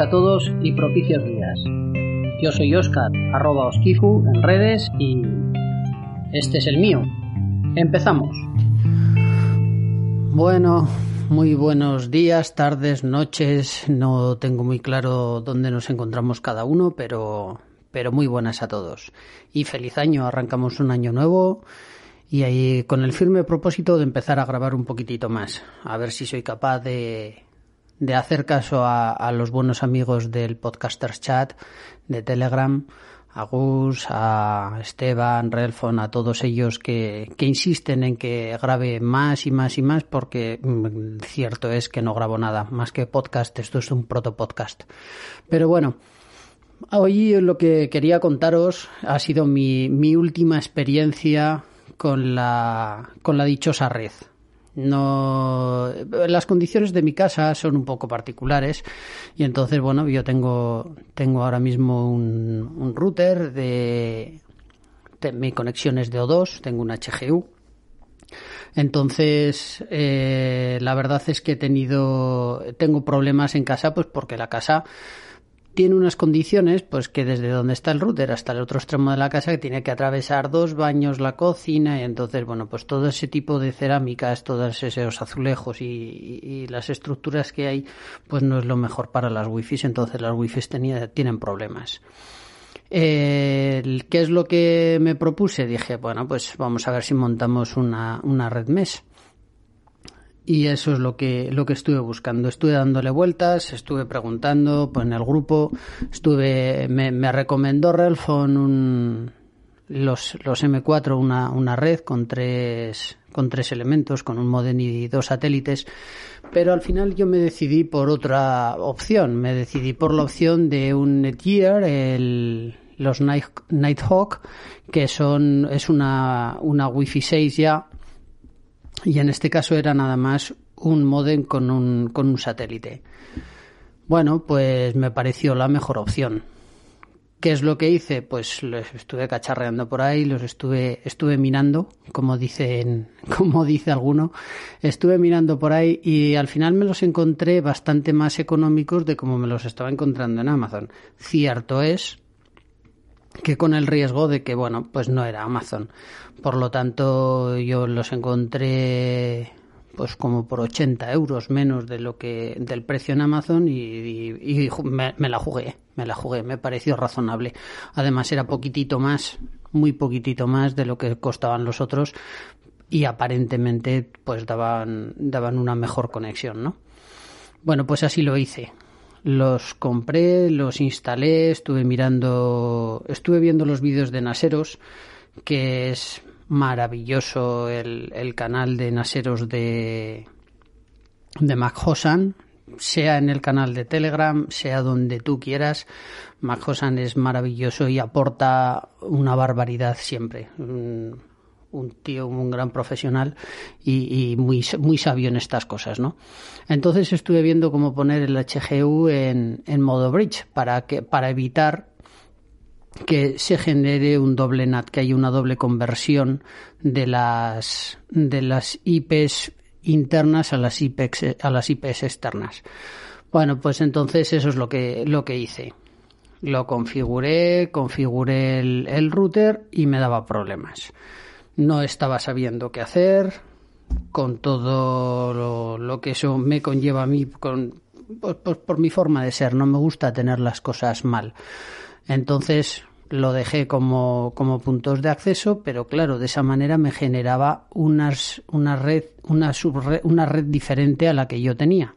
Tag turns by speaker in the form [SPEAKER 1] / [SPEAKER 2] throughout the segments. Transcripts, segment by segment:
[SPEAKER 1] a todos y propicios días. Yo soy Oscar, arroba Oskifu en redes y este es el mío. Empezamos. Bueno, muy buenos días, tardes, noches. No tengo muy claro dónde nos encontramos cada uno, pero, pero muy buenas a todos. Y feliz año, arrancamos un año nuevo y ahí con el firme propósito de empezar a grabar un poquitito más. A ver si soy capaz de, de hacer caso a, los buenos amigos del Podcasters Chat de Telegram, a Gus, a Esteban, Relfon, a todos ellos que, que insisten en que grabe más y más y más porque mm, cierto es que no grabo nada, más que podcast, esto es un proto podcast. Pero bueno, hoy lo que quería contaros ha sido mi, mi última experiencia con la, con la dichosa red no las condiciones de mi casa son un poco particulares y entonces bueno yo tengo tengo ahora mismo un, un router de, mi conexión es de O2 tengo un HGU entonces eh, la verdad es que he tenido tengo problemas en casa pues porque la casa tiene unas condiciones, pues que desde donde está el router hasta el otro extremo de la casa, que tiene que atravesar dos baños, la cocina, y entonces, bueno, pues todo ese tipo de cerámicas, todos esos azulejos y, las estructuras que hay, pues no es lo mejor para las wifi, entonces las wifi tienen problemas. ¿Qué es lo que me propuse? Dije, bueno, pues vamos a ver si montamos una, una red mesh y eso es lo que lo que estuve buscando. Estuve dándole vueltas estuve preguntando pues en el grupo estuve me, me recomendó Relfon un, los, los M4 una, una red con tres con tres elementos con un modem y dos satélites pero al final yo me decidí por otra opción. Me decidí por la opción de un Netgear el los Night, Nighthawk que son es una una Wi-Fi 6 ya y en este caso era nada más un modem con un, con un satélite. Bueno, pues me pareció la mejor opción. ¿Qué es lo que hice? Pues los estuve cacharreando por ahí, los estuve, estuve mirando, como dicen, como dice alguno, estuve mirando por ahí y al final me los encontré bastante más económicos de como me los estaba encontrando en Amazon. Cierto es que con el riesgo de que, bueno, pues no era Amazon. Por lo tanto, yo los encontré pues como por 80 euros menos de lo que del precio en Amazon y, me, me, la jugué, me la jugué, me pareció razonable. Además era poquitito más, muy poquitito más de lo que costaban los otros y aparentemente pues daban daban una mejor conexión, ¿no? Bueno, pues así lo hice los compré, los instalé, estuve mirando, estuve viendo los vídeos de Naseros, que es maravilloso el, el canal de Naseros de, de Hosan, sea en el canal de Telegram, sea donde tú quieras. Hosan es maravilloso y aporta una barbaridad siempre un tío, un gran profesional y, muy, muy sabio en estas cosas, ¿no? Entonces estuve viendo cómo poner el HGU en, en modo bridge para, que, para evitar que se genere un doble NAT, que haya una doble conversión de las, de las IPs internas a las IPs, a las IPs externas. Bueno, pues entonces eso es lo que, lo que hice. Lo configuré, configuré el, el router y me daba problemas no estaba sabiendo qué hacer, con todo lo, que eso me conlleva a mí, con, pues, pues, por mi forma de ser, no me gusta tener las cosas mal. Entonces lo dejé como, como puntos de acceso, pero claro, de esa manera me generaba unas, una red, una subred, una red diferente a la que yo tenía.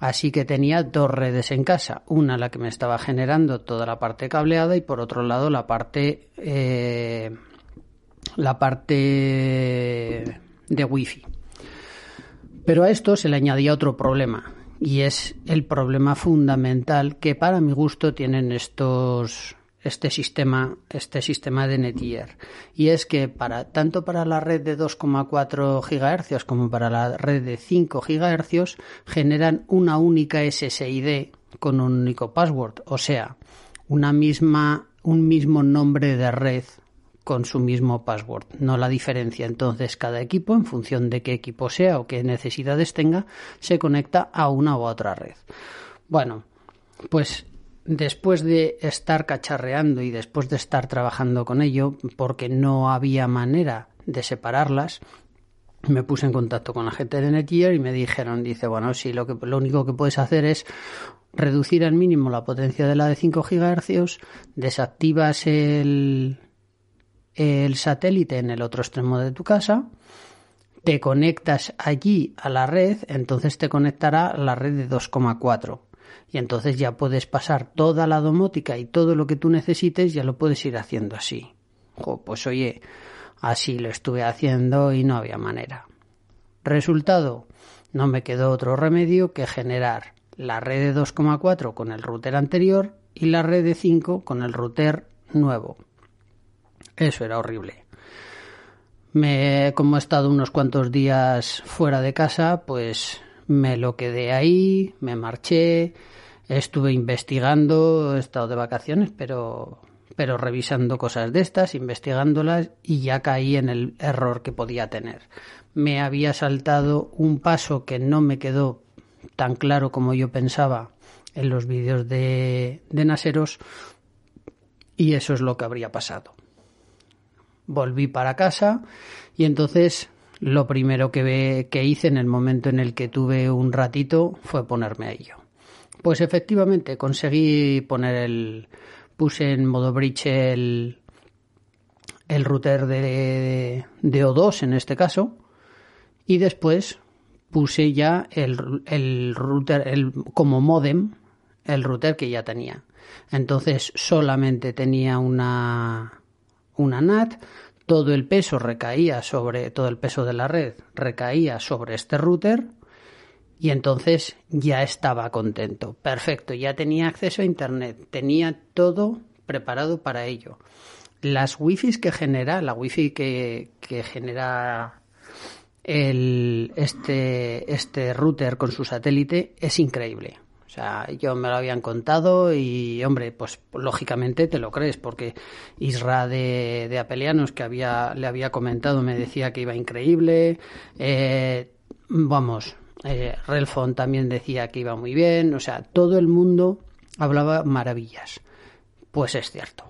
[SPEAKER 1] Así que tenía dos redes en casa, una la que me estaba generando toda la parte cableada y por otro lado la parte eh, la parte de wifi. Pero a esto se le añadía otro problema y es el problema fundamental que para mi gusto tienen estos este sistema este sistema de Netgear y es que para tanto para la red de 2,4 GHz como para la red de 5 GHz generan una única SSID con un único password, o sea, una misma un mismo nombre de red con su mismo password, no la diferencia. Entonces, cada equipo, en función de qué equipo sea o qué necesidades tenga, se conecta a una u otra red. Bueno, pues después de estar cacharreando y después de estar trabajando con ello, porque no había manera de separarlas, me puse en contacto con la gente de Netgear y me dijeron, dice, bueno, sí, lo, que, lo único que puedes hacer es reducir al mínimo la potencia de la de 5 GHz, desactivas el, el satélite en el otro extremo de tu casa, te conectas allí a la red, entonces te conectará la red de 2,4 y entonces ya puedes pasar toda la domótica y todo lo que tú necesites, ya lo puedes ir haciendo así. pues oye, así lo estuve haciendo y no había manera. Resultado, no me quedó otro remedio que generar la red de 2,4 con el router anterior y la red de 5 con el router nuevo. Eso era horrible. Me, como he estado unos cuantos días fuera de casa, pues me lo quedé ahí, me marché, estuve investigando, he estado de vacaciones, pero, pero revisando cosas de estas, investigándolas y ya caí en el error que podía tener. Me había saltado un paso que no me quedó tan claro como yo pensaba en los vídeos de, de Naseros y eso es lo que habría pasado. Volví para casa y entonces lo primero que, hice en el momento en el que tuve un ratito fue ponerme a ello. Pues efectivamente conseguí poner el. puse en modo bridge el, el router de, de O2 en este caso y después puse ya el, el router el, como modem el router que ya tenía. Entonces solamente tenía una, una NAT, todo el peso recaía sobre, todo el peso de la red recaía sobre este router y entonces ya estaba contento. Perfecto, ya tenía acceso a Internet, tenía todo preparado para ello. Las wifi que genera, la wifi que, que genera el, este, este router con su satélite es increíble. O sea, yo me lo habían contado y, hombre, pues lógicamente te lo crees, porque Isra de, de Apelianos, que había, le había comentado, me decía que iba increíble. Eh, vamos, eh, Relfon también decía que iba muy bien. O sea, todo el mundo hablaba maravillas. Pues es cierto.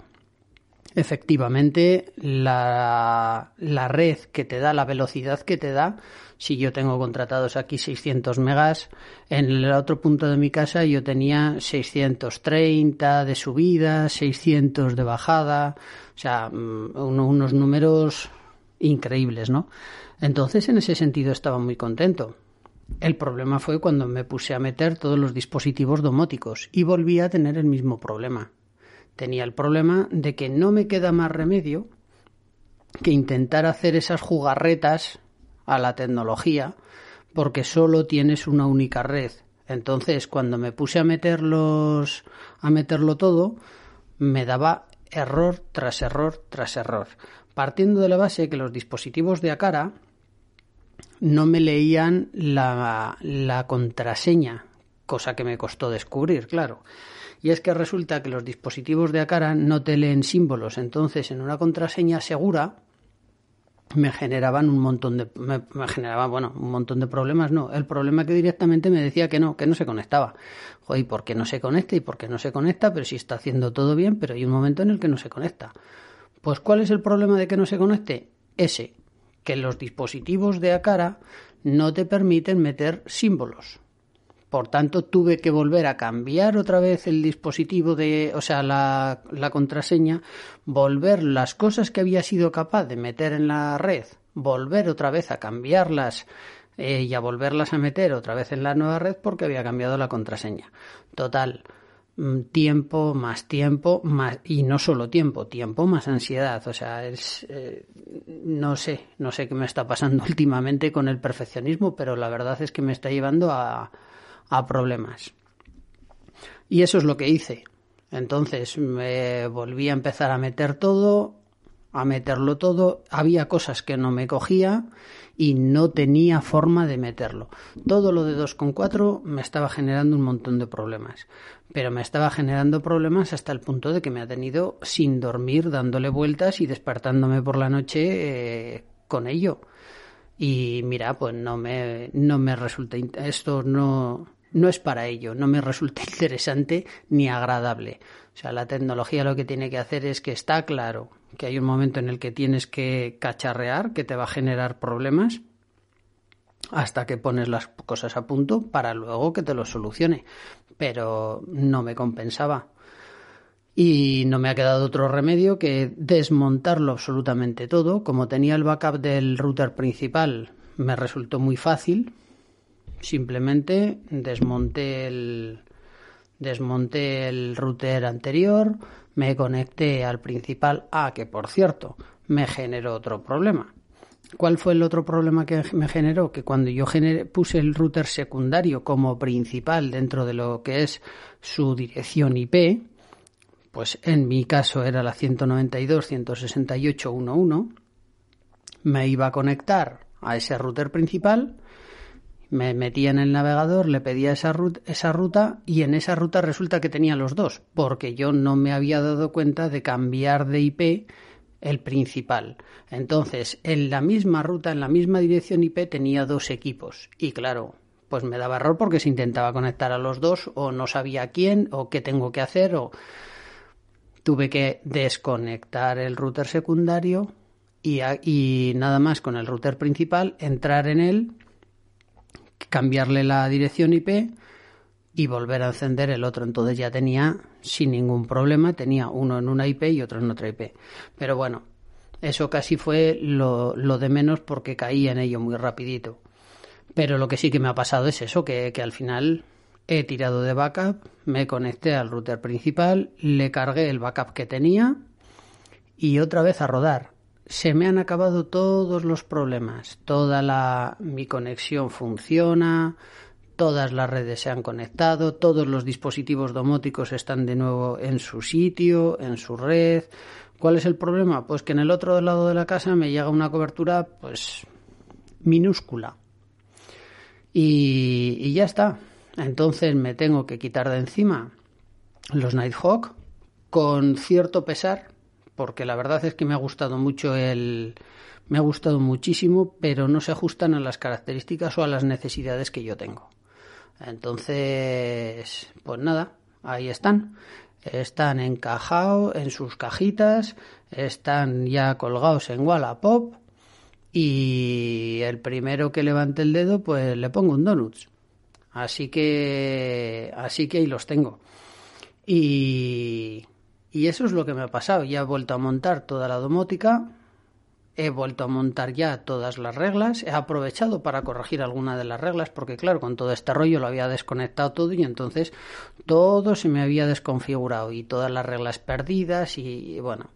[SPEAKER 1] Efectivamente, la, la red que te da, la velocidad que te da, si yo tengo contratados aquí 600 megas, en el otro punto de mi casa yo tenía 630 de subida, 600 de bajada, o sea, mm, unos números increíbles, ¿no? Entonces, en ese sentido estaba muy contento. El problema fue cuando me puse a meter todos los dispositivos domóticos y volví a tener el mismo problema. Tenía el problema de que no me queda más remedio que intentar hacer esas jugarretas a la tecnología porque solo tienes una única red. Entonces, cuando me puse a meterlos, a meterlo todo, me daba error tras error tras error. Partiendo de la base que los dispositivos de Acara no me leían la, la contraseña, cosa que me costó descubrir, claro. Y es que resulta que los dispositivos de Acara no te leen símbolos, entonces en una contraseña segura me generaban un montón de me, generaba bueno un montón de problemas. No el problema que directamente me decía que no que no se conectaba. Joder, ¿y por qué no se conecta y por qué no se conecta pero si está haciendo todo bien pero hay un momento en el que no se conecta. Pues cuál es el problema de que no se conecte ese que los dispositivos de Acara no te permiten meter símbolos por tanto, tuve que volver a cambiar otra vez el dispositivo de, o sea, la, contraseña, volver las cosas que había sido capaz de meter en la red, volver otra vez a cambiarlas eh, y a volverlas a meter otra vez en la nueva red porque había cambiado la contraseña. Total, mm, tiempo más tiempo más y no solo tiempo tiempo más ansiedad o sea es eh, no sé no sé qué me está pasando últimamente con el perfeccionismo pero la verdad es que me está llevando a a problemas. Y eso es lo que hice. Entonces me volví a empezar a meter todo, a meterlo todo. Había cosas que no me cogía y no tenía forma de meterlo. Todo lo de 2.4 me estaba generando un montón de problemas. Pero me estaba generando problemas hasta el punto de que me ha tenido sin dormir, dándole vueltas y despertándome por la noche eh, con ello. Y mira, pues no me, no me resulta, esto no, no es para ello, no me resulta interesante ni agradable. O sea, la tecnología lo que tiene que hacer es que está claro que hay un momento en el que tienes que cacharrear, que te va a generar problemas, hasta que pones las cosas a punto para luego que te lo solucione. Pero no me compensaba. Y no me ha quedado otro remedio que desmontarlo absolutamente todo. Como tenía el backup del router principal, me resultó muy fácil. Simplemente desmonté el, desmonté el router anterior, me conecté al principal A, que por cierto me generó otro problema. ¿Cuál fue el otro problema que me generó? Que cuando yo puse el router secundario como principal dentro de lo que es su dirección IP, pues en mi caso era la 192.168.1.1, me iba a conectar a ese router principal, me metía en el navegador, le pedía esa ruta, esa ruta y en esa ruta resulta que tenía los dos, porque yo no me había dado cuenta de cambiar de IP el principal. Entonces, en la misma ruta, en la misma dirección IP tenía dos equipos. Y claro, pues me daba error porque se intentaba conectar a los dos o no sabía quién o qué tengo que hacer o tuve que desconectar el router secundario y, nada más con el router principal entrar en él, cambiarle la dirección IP y volver a encender el otro. Entonces ya tenía sin ningún problema, tenía uno en una IP y otro en otra IP. Pero bueno, eso casi fue lo, lo de menos porque caí en ello muy rapidito. Pero lo que sí que me ha pasado es eso, que, que al final he tirado de backup, me conecté al router principal, le cargué el backup que tenía y otra vez a rodar. Se me han acabado todos los problemas, toda la mi conexión funciona, todas las redes se han conectado, todos los dispositivos domóticos están de nuevo en su sitio, en su red. ¿Cuál es el problema? Pues que en el otro lado de la casa me llega una cobertura pues minúscula. Y, y ya está. Entonces me tengo que quitar de encima los Nighthawk con cierto pesar, porque la verdad es que me ha gustado mucho el, me ha gustado muchísimo, pero no se ajustan a las características o a las necesidades que yo tengo. Entonces, pues nada, ahí están. Están encajados en sus cajitas, están ya colgados en Wallapop y el primero que levante el dedo, pues le pongo un donuts. Así que, así que ahí los tengo. Y, y eso es lo que me ha pasado. Ya he vuelto a montar toda la domótica, He vuelto a montar ya todas las reglas, he aprovechado para corregir alguna de las reglas porque claro, con todo este rollo lo había desconectado todo y entonces todo se me había desconfigurado y todas las reglas perdidas y, bueno,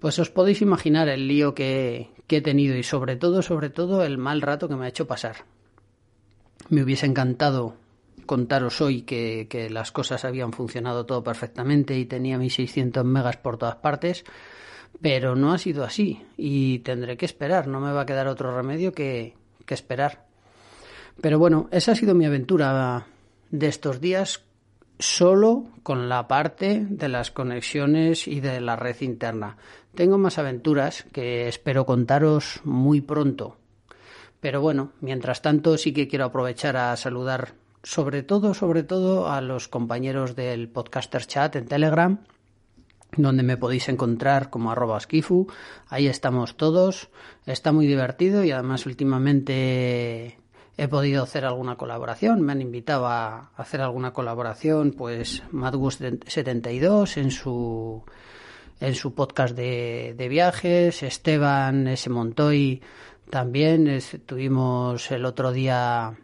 [SPEAKER 1] pues os podéis imaginar el lío que, que he tenido y sobre todo, sobre todo el mal rato que me ha hecho pasar. Me hubiese encantado contaros hoy que, las cosas habían funcionado todo perfectamente y tenía mis 600 megas por todas partes pero no ha sido así y tendré que esperar, no me va a quedar otro remedio que, que esperar. Pero bueno, esa ha sido mi aventura de estos días solo con la parte de las conexiones y de la red interna. Tengo más aventuras que espero contaros muy pronto. Pero bueno, mientras tanto sí que quiero aprovechar a saludar sobre todo, sobre todo a los compañeros del podcaster chat en Telegram donde me podéis encontrar como arroba esquifu. Ahí estamos todos. Está muy divertido y además últimamente he podido hacer alguna colaboración. Me han invitado a hacer alguna colaboración, pues Madgus72 en su en su podcast de, de viajes, Esteban S. Montoy también estuvimos el otro día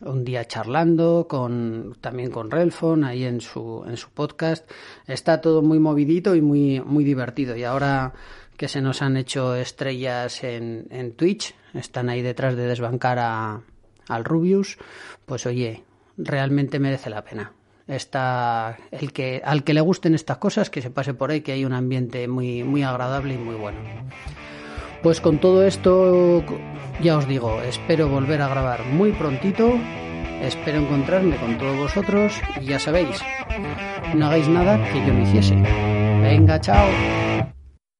[SPEAKER 1] un día charlando con también con Relfon ahí en su en su podcast. Está todo muy movidito y muy muy divertido. Y ahora que se nos han hecho estrellas en, en Twitch están ahí detrás de desbancar a, al Rubius pues oye realmente merece la pena. Está el que al que le gusten estas cosas que se pase por ahí que hay un ambiente muy muy agradable y muy bueno pues con todo esto, ya os digo, espero volver a grabar muy prontito. Espero encontrarme con todos vosotros y ya sabéis, no hagáis nada que yo no hiciese. Venga, chao.